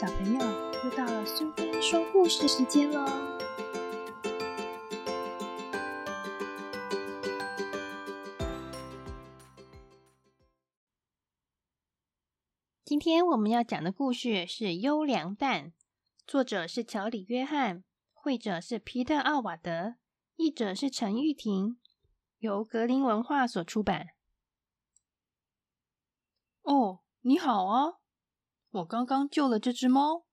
小朋友，又到了苏菲说故事时间喽！今天我们要讲的故事是《优良蛋》，作者是乔里·约翰，绘者是皮特·奥瓦德，译者是陈玉婷，由格林文化所出版。哦，你好啊！我刚刚救了这只猫，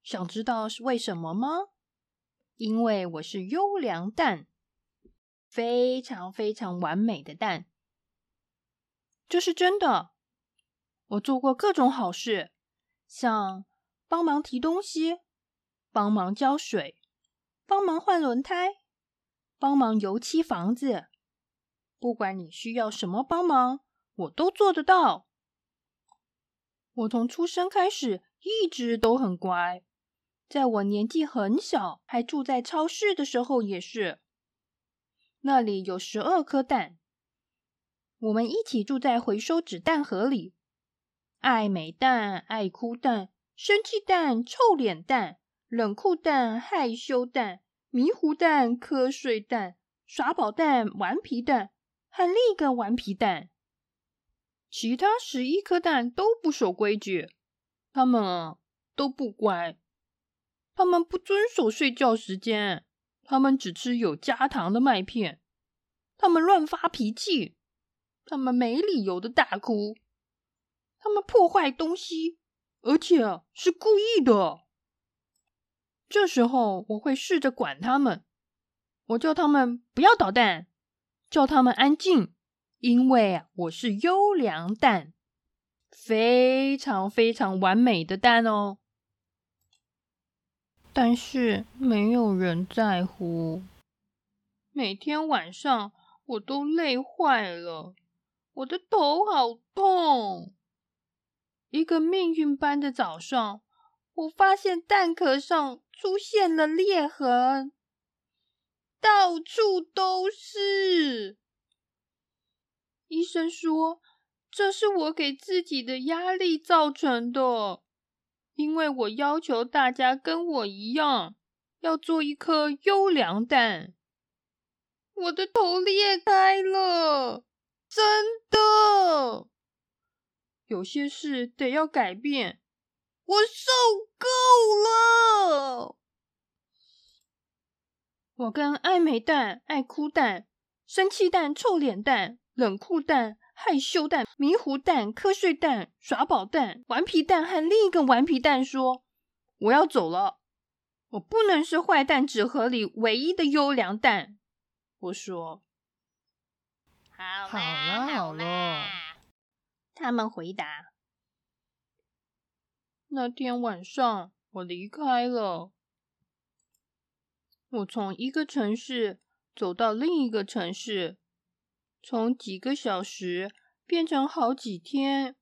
想知道是为什么吗？因为我是优良蛋，非常非常完美的蛋，这是真的。我做过各种好事，像帮忙提东西、帮忙浇水、帮忙换轮胎、帮忙油漆房子。不管你需要什么帮忙，我都做得到。我从出生开始一直都很乖，在我年纪很小还住在超市的时候也是。那里有十二颗蛋，我们一起住在回收纸蛋盒里。爱美蛋、爱哭蛋、生气蛋、臭脸蛋、冷酷蛋、害羞蛋、迷糊蛋、瞌睡蛋、耍宝蛋、顽皮蛋和另一个顽皮蛋。其他十一颗蛋都不守规矩，他们啊都不乖，他们不遵守睡觉时间，他们只吃有加糖的麦片，他们乱发脾气，他们没理由的大哭，他们破坏东西，而且是故意的。这时候我会试着管他们，我叫他们不要捣蛋，叫他们安静。因为我是优良蛋，非常非常完美的蛋哦。但是没有人在乎。每天晚上我都累坏了，我的头好痛。一个命运般的早上，我发现蛋壳上出现了裂痕，到处都是。医生说：“这是我给自己的压力造成的，因为我要求大家跟我一样，要做一颗优良蛋。我的头裂开了，真的。有些事得要改变，我受够了。我跟爱美蛋、爱哭蛋、生气蛋、臭脸蛋。”冷酷蛋、害羞蛋、迷糊蛋、瞌睡蛋、耍宝蛋、顽皮蛋和另一个顽皮蛋说：“我要走了，我不能是坏蛋纸盒里唯一的优良蛋。”我说：“好了好了。”他们回答。那天晚上，我离开了，我从一个城市走到另一个城市。从几个小时变成好几天，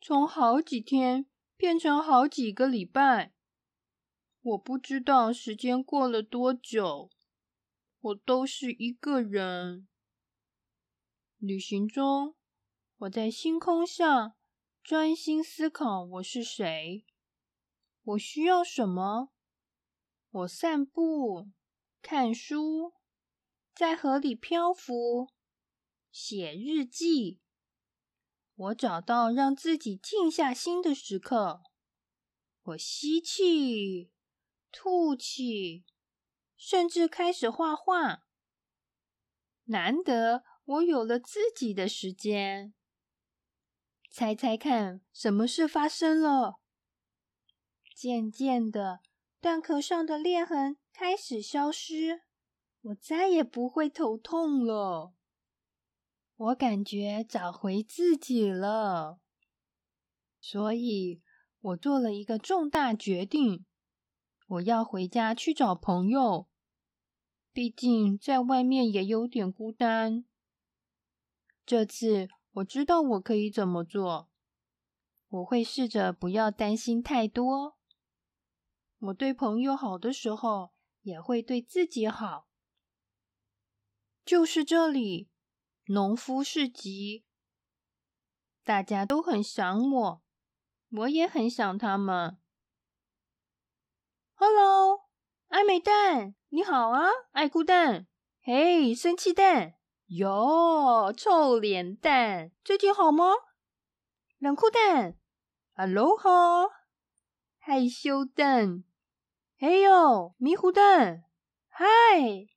从好几天变成好几个礼拜，我不知道时间过了多久，我都是一个人。旅行中，我在星空下专心思考我是谁，我需要什么。我散步、看书，在河里漂浮。写日记，我找到让自己静下心的时刻。我吸气，吐气，甚至开始画画。难得我有了自己的时间。猜猜看，什么事发生了？渐渐的，蛋壳上的裂痕开始消失，我再也不会头痛了。我感觉找回自己了，所以我做了一个重大决定：我要回家去找朋友。毕竟在外面也有点孤单。这次我知道我可以怎么做，我会试着不要担心太多。我对朋友好的时候，也会对自己好。就是这里。农夫市集，大家都很想我，我也很想他们。Hello，爱美蛋，你好啊，爱哭蛋。嘿，生气蛋。哟，臭脸蛋，最近好吗？冷酷蛋，Hello 哈害羞蛋。嘿呦，迷糊蛋，嗨，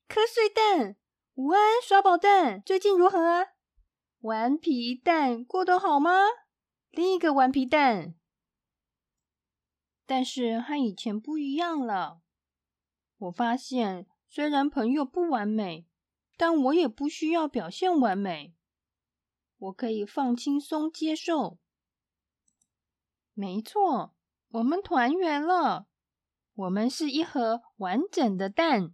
瞌睡蛋，午安，耍宝蛋，最近如何啊？顽皮蛋，过得好吗？另一个顽皮蛋。但是和以前不一样了。我发现，虽然朋友不完美，但我也不需要表现完美。我可以放轻松接受。没错，我们团圆了。我们是一盒完整的蛋。